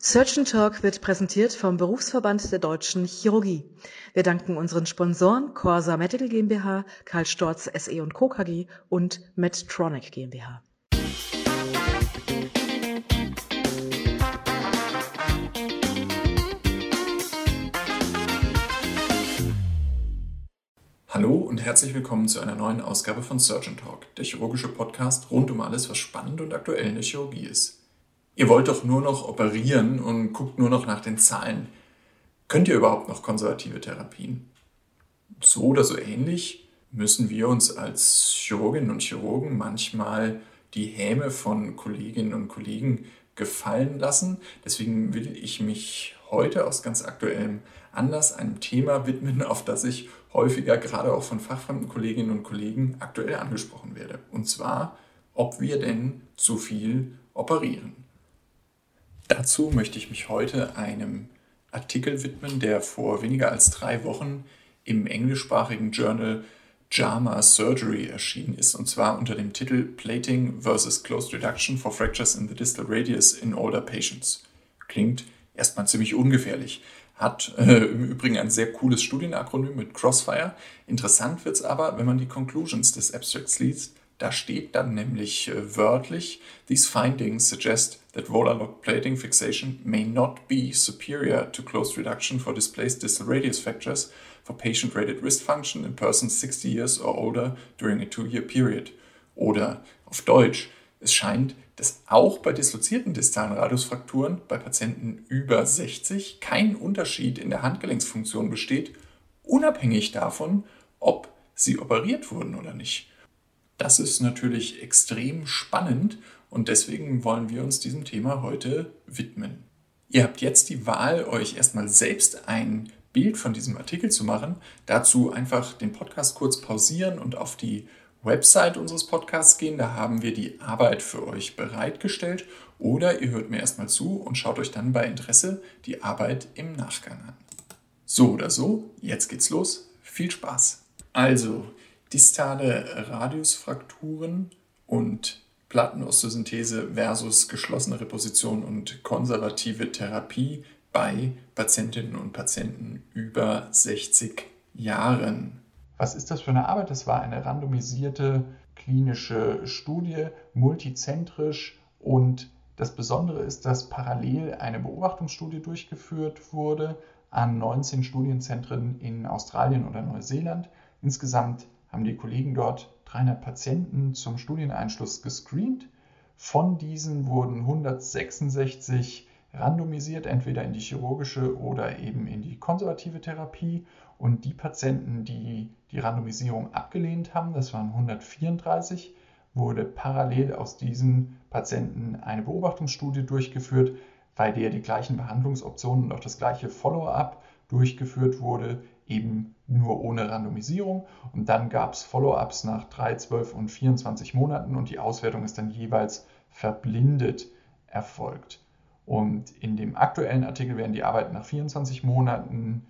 Surgeon Talk wird präsentiert vom Berufsverband der Deutschen Chirurgie. Wir danken unseren Sponsoren Corsa Medical GmbH, Karl Storz SE und Co. KG und Medtronic GmbH. Hallo und herzlich willkommen zu einer neuen Ausgabe von Surgeon Talk, der chirurgische Podcast rund um alles, was spannend und aktuell in der Chirurgie ist. Ihr wollt doch nur noch operieren und guckt nur noch nach den Zahlen. Könnt ihr überhaupt noch konservative Therapien? So oder so ähnlich müssen wir uns als Chirurginnen und Chirurgen manchmal die Häme von Kolleginnen und Kollegen gefallen lassen. Deswegen will ich mich heute aus ganz aktuellem Anlass einem Thema widmen, auf das ich häufiger gerade auch von fachfremden Kolleginnen und Kollegen aktuell angesprochen werde. Und zwar, ob wir denn zu viel operieren. Dazu möchte ich mich heute einem Artikel widmen, der vor weniger als drei Wochen im englischsprachigen Journal JAMA Surgery erschienen ist, und zwar unter dem Titel Plating versus Closed Reduction for Fractures in the Distal Radius in Older Patients. Klingt erstmal ziemlich ungefährlich, hat äh, im Übrigen ein sehr cooles Studienakronym mit Crossfire. Interessant wird es aber, wenn man die Conclusions des Abstracts liest, da steht dann nämlich äh, wörtlich, these findings suggest that volar lock plating fixation may not be superior to closed reduction for displaced distal radius fractures for patient-rated wrist function in persons 60 years or older during a two-year period. Oder auf Deutsch, es scheint, dass auch bei dislozierten distalen Radiusfrakturen bei Patienten über 60 kein Unterschied in der Handgelenksfunktion besteht, unabhängig davon, ob sie operiert wurden oder nicht. Das ist natürlich extrem spannend und deswegen wollen wir uns diesem Thema heute widmen. Ihr habt jetzt die Wahl, euch erstmal selbst ein Bild von diesem Artikel zu machen. Dazu einfach den Podcast kurz pausieren und auf die Website unseres Podcasts gehen. Da haben wir die Arbeit für euch bereitgestellt. Oder ihr hört mir erstmal zu und schaut euch dann bei Interesse die Arbeit im Nachgang an. So oder so, jetzt geht's los. Viel Spaß. Also, distale Radiusfrakturen und Plattenosteosynthese versus geschlossene Reposition und konservative Therapie bei Patientinnen und Patienten über 60 Jahren. Was ist das für eine Arbeit? Das war eine randomisierte klinische Studie, multizentrisch und das Besondere ist, dass parallel eine Beobachtungsstudie durchgeführt wurde an 19 Studienzentren in Australien oder Neuseeland. Insgesamt haben die Kollegen dort 300 Patienten zum Studieneinschluss gescreent. Von diesen wurden 166 randomisiert, entweder in die chirurgische oder eben in die konservative Therapie. Und die Patienten, die die Randomisierung abgelehnt haben, das waren 134, wurde parallel aus diesen Patienten eine Beobachtungsstudie durchgeführt, bei der die gleichen Behandlungsoptionen und auch das gleiche Follow-up durchgeführt wurde, eben nur ohne Randomisierung. Und dann gab es Follow-ups nach 3, 12 und 24 Monaten und die Auswertung ist dann jeweils verblindet erfolgt. Und in dem aktuellen Artikel werden die Arbeiten nach 24 Monaten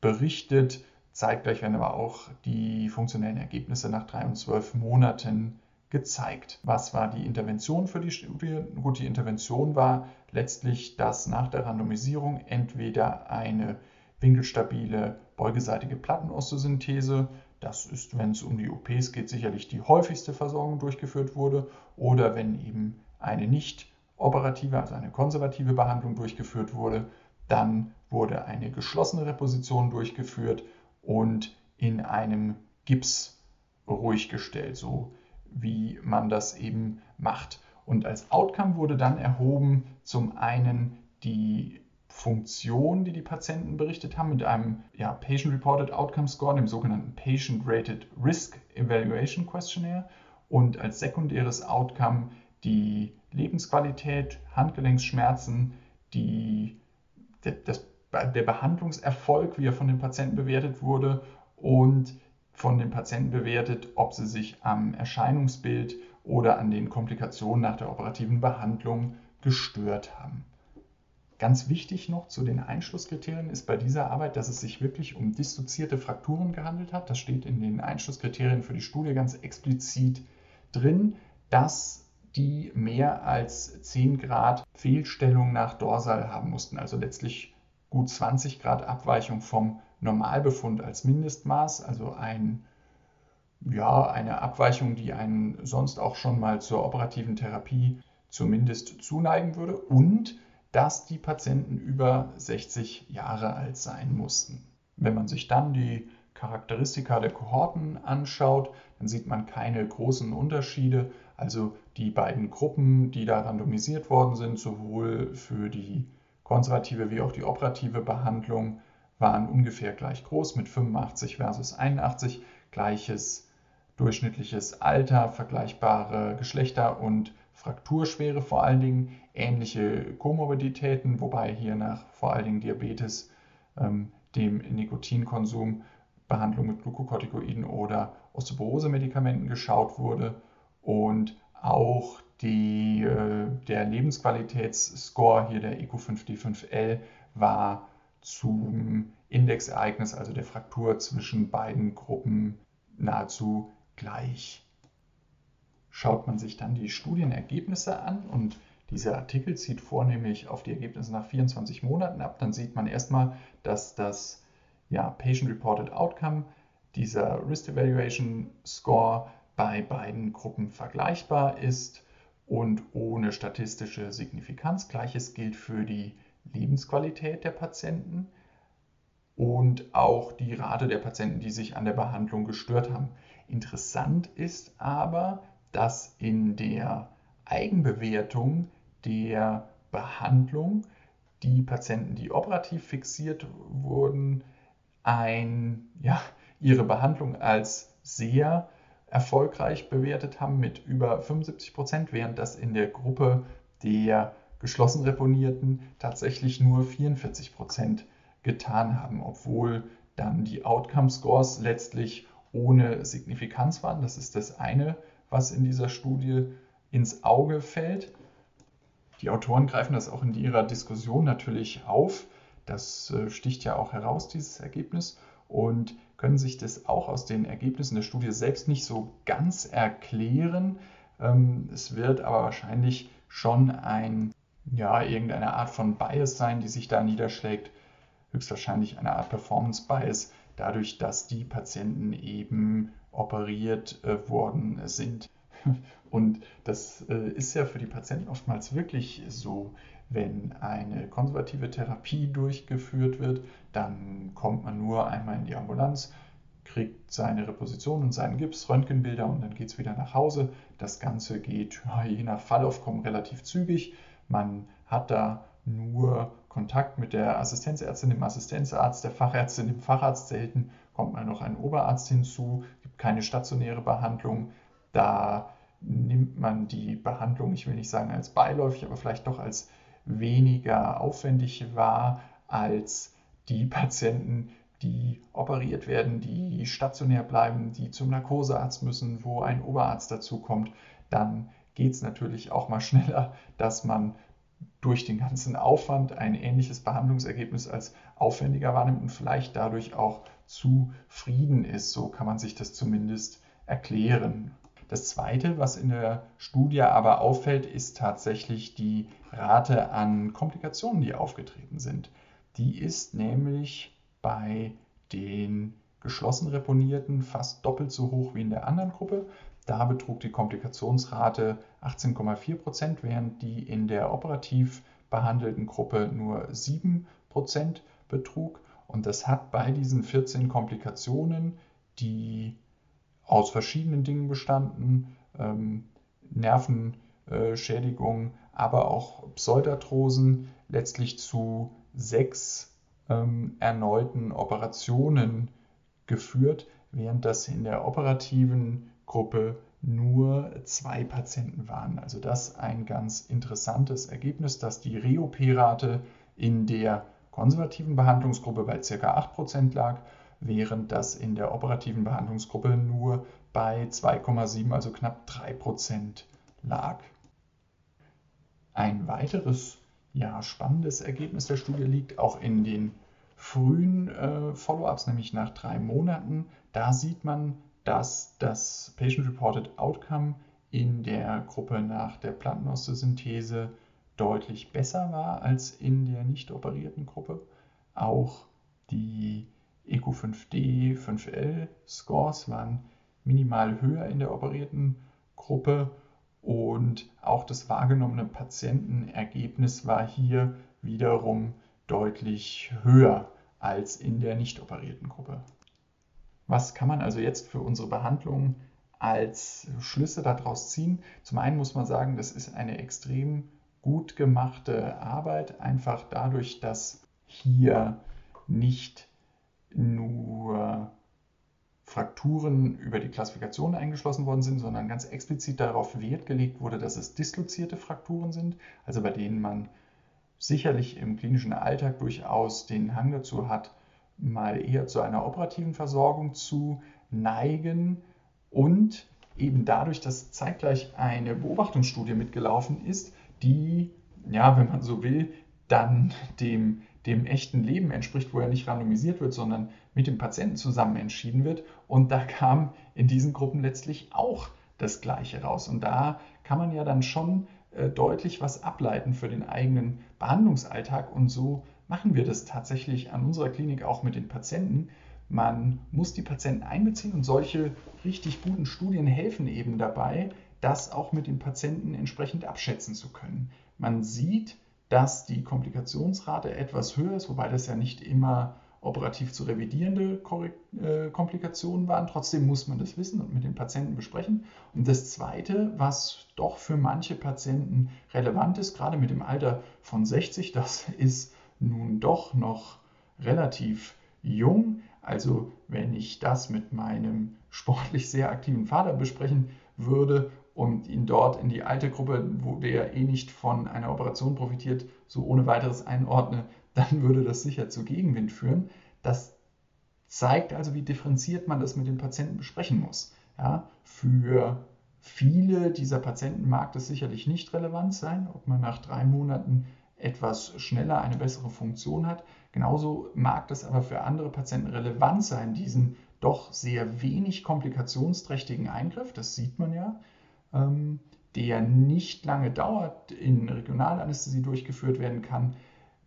berichtet. Zeitgleich werden aber auch die funktionellen Ergebnisse nach 3 und 12 Monaten gezeigt. Was war die Intervention für die Studie? Gut, die Intervention war letztlich, dass nach der Randomisierung entweder eine winkelstabile beugeseitige Plattenosteosynthese. Das ist, wenn es um die OPs geht, sicherlich die häufigste Versorgung durchgeführt wurde. Oder wenn eben eine nicht operative, also eine konservative Behandlung durchgeführt wurde, dann wurde eine geschlossene Reposition durchgeführt und in einem Gips ruhig gestellt, so wie man das eben macht. Und als Outcome wurde dann erhoben zum einen die Funktion, die die Patienten berichtet haben, mit einem ja, Patient-Reported Outcome Score, dem sogenannten Patient-Rated Risk Evaluation Questionnaire und als sekundäres Outcome die Lebensqualität, Handgelenksschmerzen, die, der, das, der Behandlungserfolg, wie er von den Patienten bewertet wurde und von den Patienten bewertet, ob sie sich am Erscheinungsbild oder an den Komplikationen nach der operativen Behandlung gestört haben. Ganz wichtig noch zu den Einschlusskriterien ist bei dieser Arbeit, dass es sich wirklich um dissoziierte Frakturen gehandelt hat. Das steht in den Einschlusskriterien für die Studie ganz explizit drin, dass die mehr als 10 Grad Fehlstellung nach Dorsal haben mussten, also letztlich gut 20 Grad Abweichung vom Normalbefund als Mindestmaß, also ein, ja, eine Abweichung, die einen sonst auch schon mal zur operativen Therapie zumindest zuneigen würde. Und dass die Patienten über 60 Jahre alt sein mussten. Wenn man sich dann die Charakteristika der Kohorten anschaut, dann sieht man keine großen Unterschiede. Also die beiden Gruppen, die da randomisiert worden sind, sowohl für die konservative wie auch die operative Behandlung, waren ungefähr gleich groß mit 85 versus 81, gleiches durchschnittliches Alter, vergleichbare Geschlechter und Frakturschwere vor allen Dingen, ähnliche Komorbiditäten, wobei hier nach vor allen Dingen Diabetes, ähm, dem Nikotinkonsum, Behandlung mit Glukokortikoiden oder Osteoporose-Medikamenten geschaut wurde und auch die, äh, der Lebensqualitätsscore, hier der EQ5D5L, war zum Indexereignis, also der Fraktur zwischen beiden Gruppen, nahezu gleich. Schaut man sich dann die Studienergebnisse an und dieser Artikel zieht vornehmlich auf die Ergebnisse nach 24 Monaten ab, dann sieht man erstmal, dass das ja, Patient-Reported Outcome, dieser Risk Evaluation Score bei beiden Gruppen vergleichbar ist und ohne statistische Signifikanz. Gleiches gilt für die Lebensqualität der Patienten und auch die Rate der Patienten, die sich an der Behandlung gestört haben. Interessant ist aber, dass in der Eigenbewertung der Behandlung die Patienten, die operativ fixiert wurden, ein, ja, ihre Behandlung als sehr erfolgreich bewertet haben mit über 75 Prozent, während das in der Gruppe der geschlossen Reponierten tatsächlich nur 44 Prozent getan haben, obwohl dann die Outcome Scores letztlich ohne Signifikanz waren. Das ist das eine, was in dieser Studie ins Auge fällt. Die Autoren greifen das auch in ihrer Diskussion natürlich auf. Das äh, sticht ja auch heraus, dieses Ergebnis, und können sich das auch aus den Ergebnissen der Studie selbst nicht so ganz erklären. Ähm, es wird aber wahrscheinlich schon ein, ja, irgendeine Art von Bias sein, die sich da niederschlägt. Höchstwahrscheinlich eine Art Performance Bias, dadurch, dass die Patienten eben operiert äh, worden sind. Und das äh, ist ja für die Patienten oftmals wirklich so. Wenn eine konservative Therapie durchgeführt wird, dann kommt man nur einmal in die Ambulanz, kriegt seine Reposition und seinen Gips, Röntgenbilder und dann geht es wieder nach Hause. Das Ganze geht je nach Fallaufkommen relativ zügig. Man hat da nur Kontakt mit der Assistenzärztin, dem Assistenzarzt, der Fachärztin, dem Facharzt. Selten kommt mal noch ein Oberarzt hinzu, keine stationäre Behandlung. Da nimmt man die Behandlung, ich will nicht sagen als beiläufig, aber vielleicht doch als weniger aufwendig wahr als die Patienten, die operiert werden, die stationär bleiben, die zum Narkosearzt müssen, wo ein Oberarzt dazukommt. Dann geht es natürlich auch mal schneller, dass man durch den ganzen Aufwand ein ähnliches Behandlungsergebnis als aufwendiger wahrnimmt und vielleicht dadurch auch zufrieden ist. So kann man sich das zumindest erklären. Das Zweite, was in der Studie aber auffällt, ist tatsächlich die Rate an Komplikationen, die aufgetreten sind. Die ist nämlich bei den geschlossen Reponierten fast doppelt so hoch wie in der anderen Gruppe. Da betrug die Komplikationsrate 18,4 Prozent, während die in der operativ behandelten Gruppe nur 7 Prozent betrug. Und das hat bei diesen 14 Komplikationen, die aus verschiedenen Dingen bestanden, ähm, Nervenschädigungen, aber auch Pseudarthrosen, letztlich zu sechs ähm, erneuten Operationen geführt, während das in der operativen Gruppe nur zwei Patienten waren. Also das ein ganz interessantes Ergebnis, dass die Reoperate in der konservativen Behandlungsgruppe bei ca. 8% lag während das in der operativen Behandlungsgruppe nur bei 2,7, also knapp 3% lag. Ein weiteres ja, spannendes Ergebnis der Studie liegt auch in den frühen äh, Follow-ups, nämlich nach drei Monaten. Da sieht man, dass das Patient-Reported Outcome in der Gruppe nach der Plattenosteosynthese deutlich besser war als in der nicht operierten Gruppe. Auch die EQ5D, 5L Scores waren minimal höher in der operierten Gruppe und auch das wahrgenommene Patientenergebnis war hier wiederum deutlich höher als in der nicht operierten Gruppe. Was kann man also jetzt für unsere Behandlung als Schlüsse daraus ziehen? Zum einen muss man sagen, das ist eine extrem gut gemachte Arbeit, einfach dadurch, dass hier nicht nur Frakturen über die Klassifikation eingeschlossen worden sind, sondern ganz explizit darauf Wert gelegt wurde, dass es dislozierte Frakturen sind, also bei denen man sicherlich im klinischen Alltag durchaus den Hang dazu hat, mal eher zu einer operativen Versorgung zu neigen. Und eben dadurch, dass zeitgleich eine Beobachtungsstudie mitgelaufen ist, die, ja, wenn man so will, dann dem, dem echten Leben entspricht, wo er nicht randomisiert wird, sondern mit dem Patienten zusammen entschieden wird. Und da kam in diesen Gruppen letztlich auch das Gleiche raus. Und da kann man ja dann schon äh, deutlich was ableiten für den eigenen Behandlungsalltag. Und so machen wir das tatsächlich an unserer Klinik auch mit den Patienten. Man muss die Patienten einbeziehen und solche richtig guten Studien helfen eben dabei, das auch mit den Patienten entsprechend abschätzen zu können. Man sieht, dass die Komplikationsrate etwas höher ist, wobei das ja nicht immer operativ zu revidierende äh, Komplikationen waren. Trotzdem muss man das wissen und mit den Patienten besprechen. Und das Zweite, was doch für manche Patienten relevant ist, gerade mit dem Alter von 60, das ist nun doch noch relativ jung. Also wenn ich das mit meinem sportlich sehr aktiven Vater besprechen würde und ihn dort in die alte Gruppe, wo der eh nicht von einer Operation profitiert, so ohne weiteres einordne, dann würde das sicher zu Gegenwind führen. Das zeigt also, wie differenziert man das mit den Patienten besprechen muss. Ja, für viele dieser Patienten mag das sicherlich nicht relevant sein, ob man nach drei Monaten etwas schneller eine bessere Funktion hat. Genauso mag das aber für andere Patienten relevant sein, diesen doch sehr wenig komplikationsträchtigen Eingriff, das sieht man ja, der nicht lange dauert, in Regionalanästhesie durchgeführt werden kann,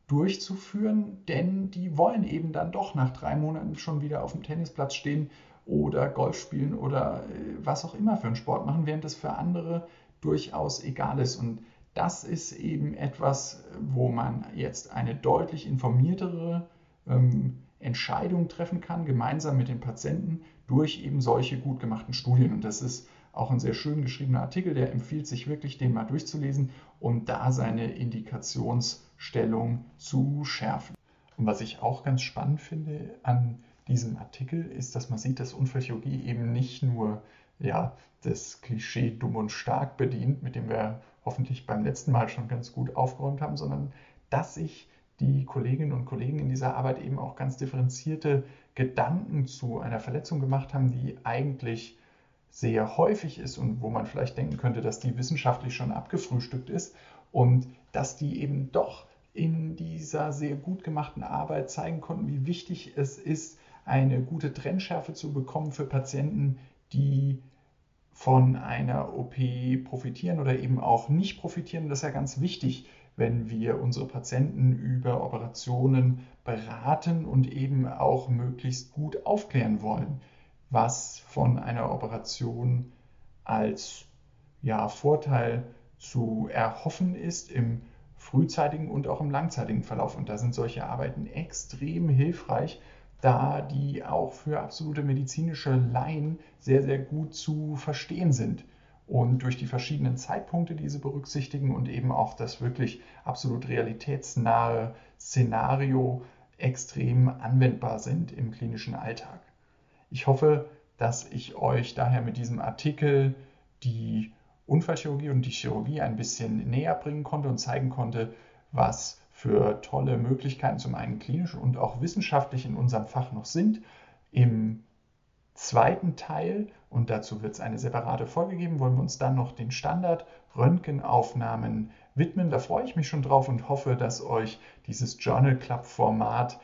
durchzuführen, denn die wollen eben dann doch nach drei Monaten schon wieder auf dem Tennisplatz stehen oder Golf spielen oder äh, was auch immer für einen Sport machen, während das für andere durchaus egal ist. Und das ist eben etwas, wo man jetzt eine deutlich informiertere ähm, Entscheidung treffen kann, gemeinsam mit den Patienten durch eben solche gut gemachten Studien. Und das ist auch ein sehr schön geschriebener Artikel, der empfiehlt sich wirklich, den mal durchzulesen und da seine Indikationsstellung zu schärfen. Und was ich auch ganz spannend finde an diesem Artikel ist, dass man sieht, dass Unfallchirurgie eben nicht nur ja, das Klischee dumm und stark bedient, mit dem wir hoffentlich beim letzten Mal schon ganz gut aufgeräumt haben, sondern dass sich die Kolleginnen und Kollegen in dieser Arbeit eben auch ganz differenzierte Gedanken zu einer Verletzung gemacht haben, die eigentlich sehr häufig ist und wo man vielleicht denken könnte, dass die wissenschaftlich schon abgefrühstückt ist und dass die eben doch in dieser sehr gut gemachten Arbeit zeigen konnten, wie wichtig es ist, eine gute Trennschärfe zu bekommen für Patienten, die von einer OP profitieren oder eben auch nicht profitieren. Das ist ja ganz wichtig, wenn wir unsere Patienten über Operationen beraten und eben auch möglichst gut aufklären wollen was von einer Operation als ja, Vorteil zu erhoffen ist im frühzeitigen und auch im langzeitigen Verlauf. Und da sind solche Arbeiten extrem hilfreich, da die auch für absolute medizinische Laien sehr, sehr gut zu verstehen sind. Und durch die verschiedenen Zeitpunkte, die sie berücksichtigen und eben auch das wirklich absolut realitätsnahe Szenario extrem anwendbar sind im klinischen Alltag. Ich hoffe, dass ich euch daher mit diesem Artikel die Unfallchirurgie und die Chirurgie ein bisschen näher bringen konnte und zeigen konnte, was für tolle Möglichkeiten zum einen klinisch und auch wissenschaftlich in unserem Fach noch sind. Im zweiten Teil, und dazu wird es eine separate Folge geben, wollen wir uns dann noch den Standard Röntgenaufnahmen widmen. Da freue ich mich schon drauf und hoffe, dass euch dieses Journal Club Format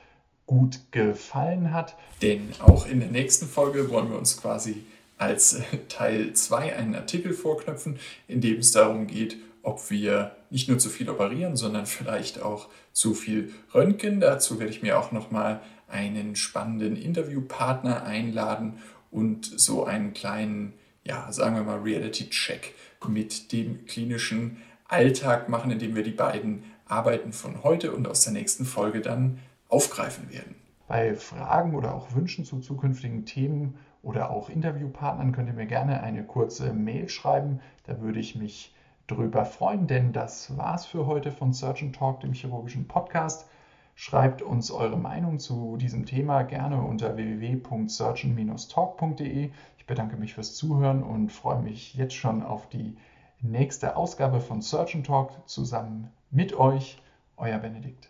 gut gefallen hat. Denn auch in der nächsten Folge wollen wir uns quasi als Teil 2 einen Artikel vorknöpfen, in dem es darum geht, ob wir nicht nur zu viel operieren, sondern vielleicht auch zu viel Röntgen. Dazu werde ich mir auch nochmal einen spannenden Interviewpartner einladen und so einen kleinen, ja, sagen wir mal, Reality-Check mit dem klinischen Alltag machen, indem wir die beiden Arbeiten von heute und aus der nächsten Folge dann aufgreifen werden. Bei Fragen oder auch Wünschen zu zukünftigen Themen oder auch Interviewpartnern könnt ihr mir gerne eine kurze Mail schreiben. Da würde ich mich drüber freuen, denn das war's für heute von Surgeon Talk, dem chirurgischen Podcast. Schreibt uns eure Meinung zu diesem Thema gerne unter www.surgeon-talk.de. Ich bedanke mich fürs Zuhören und freue mich jetzt schon auf die nächste Ausgabe von Surgeon Talk zusammen mit euch, euer Benedikt.